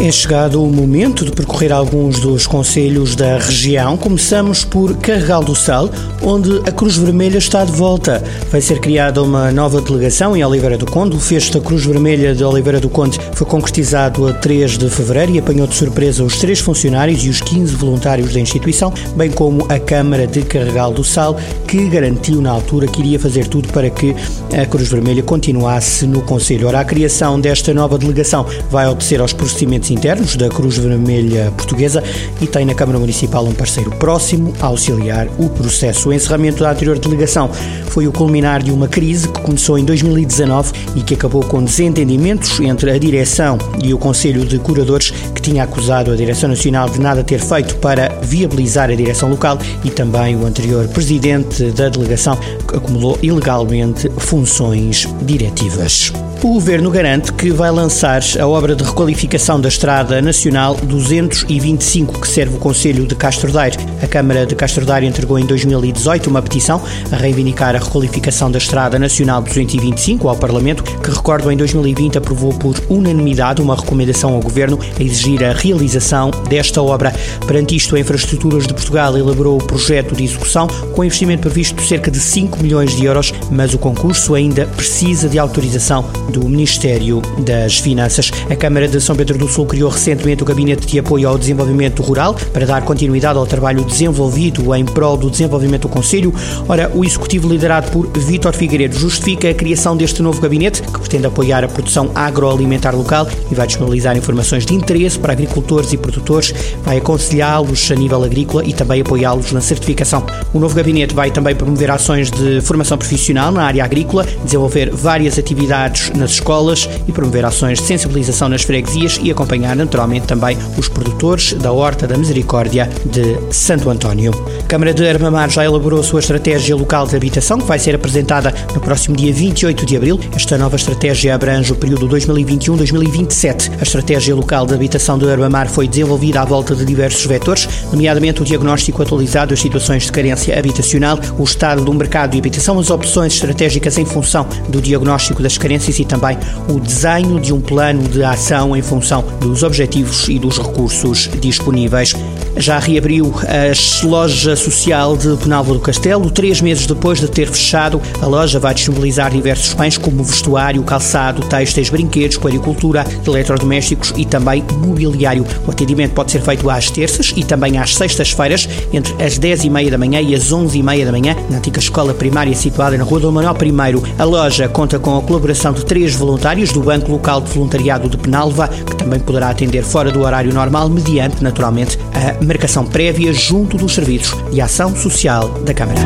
É chegado o momento de percorrer alguns dos conselhos da região. Começamos por Carregal do Sal, onde a Cruz Vermelha está de volta. Vai ser criada uma nova delegação em Oliveira do Conde. O fecho da Cruz Vermelha de Oliveira do Conde foi concretizado a 3 de fevereiro e apanhou de surpresa os três funcionários e os 15 voluntários da instituição, bem como a Câmara de Carregal do Sal, que garantiu na altura que iria fazer tudo para que a Cruz Vermelha continuasse no Conselho. Ora, a criação desta nova delegação vai obedecer aos procedimentos internos da Cruz Vermelha Portuguesa e tem na Câmara Municipal um parceiro próximo a auxiliar o processo. O encerramento da anterior delegação foi o culminar de uma crise que começou em 2019 e que acabou com desentendimentos entre a direção e o Conselho de Curadores, que tinha acusado a Direção Nacional de nada ter feito para viabilizar a direção local e também o anterior presidente da delegação, que acumulou ilegalmente funções diretivas. O governo garante que vai lançar a obra de requalificação da Estrada Nacional 225 que serve o Conselho de Castro Daire. A Câmara de Castro Daire entregou em 2018 uma petição a reivindicar a requalificação da Estrada Nacional 225 ao Parlamento, que recordo em 2020 aprovou por unanimidade uma recomendação ao governo a exigir a realização desta obra. Perante isto, a Infraestruturas de Portugal elaborou o projeto de execução com investimento previsto de cerca de 5 milhões de euros, mas o concurso ainda precisa de autorização do Ministério das Finanças. A Câmara de São Pedro do Sul criou recentemente o Gabinete de Apoio ao Desenvolvimento Rural para dar continuidade ao trabalho desenvolvido em prol do desenvolvimento do Conselho. Ora, o Executivo liderado por Vítor Figueiredo justifica a criação deste novo gabinete, que pretende apoiar a produção agroalimentar local e vai disponibilizar informações de interesse para agricultores e produtores, vai aconselhá-los a nível agrícola e também apoiá-los na certificação. O novo gabinete vai também promover ações de formação profissional na área agrícola, desenvolver várias atividades nas escolas e promover ações de sensibilização nas freguesias e acompanhar naturalmente também os produtores da Horta da Misericórdia de Santo António. A Câmara de Armamar já elaborou a sua estratégia local de habitação, que vai ser apresentada no próximo dia 28 de abril. Esta nova estratégia abrange o período 2021-2027. A estratégia local de habitação de Armamar foi desenvolvida à volta de diversos vetores, nomeadamente o diagnóstico atualizado das situações de carência habitacional, o estado do mercado de habitação, as opções estratégicas em função do diagnóstico das carências e também o desenho de um plano de ação em função dos objetivos e dos recursos disponíveis. Já reabriu a loja social de Penalva do Castelo. Três meses depois de ter fechado, a loja vai disponibilizar diversos bens como vestuário, calçado, têxteis, brinquedos, puericultura, eletrodomésticos e também mobiliário. O atendimento pode ser feito às terças e também às sextas-feiras, entre as 10 e meia da manhã e as 11 e meia da manhã, na antiga escola primária situada na Rua do Manuel I. A loja conta com a colaboração de três voluntários do Banco Local de Voluntariado de Penalva, que também poderá atender fora do horário normal, mediante, naturalmente, a marcação prévia junto dos serviços de ação social da Câmara.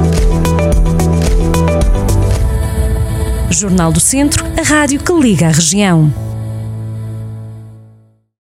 Jornal do Centro, a rádio que liga a região.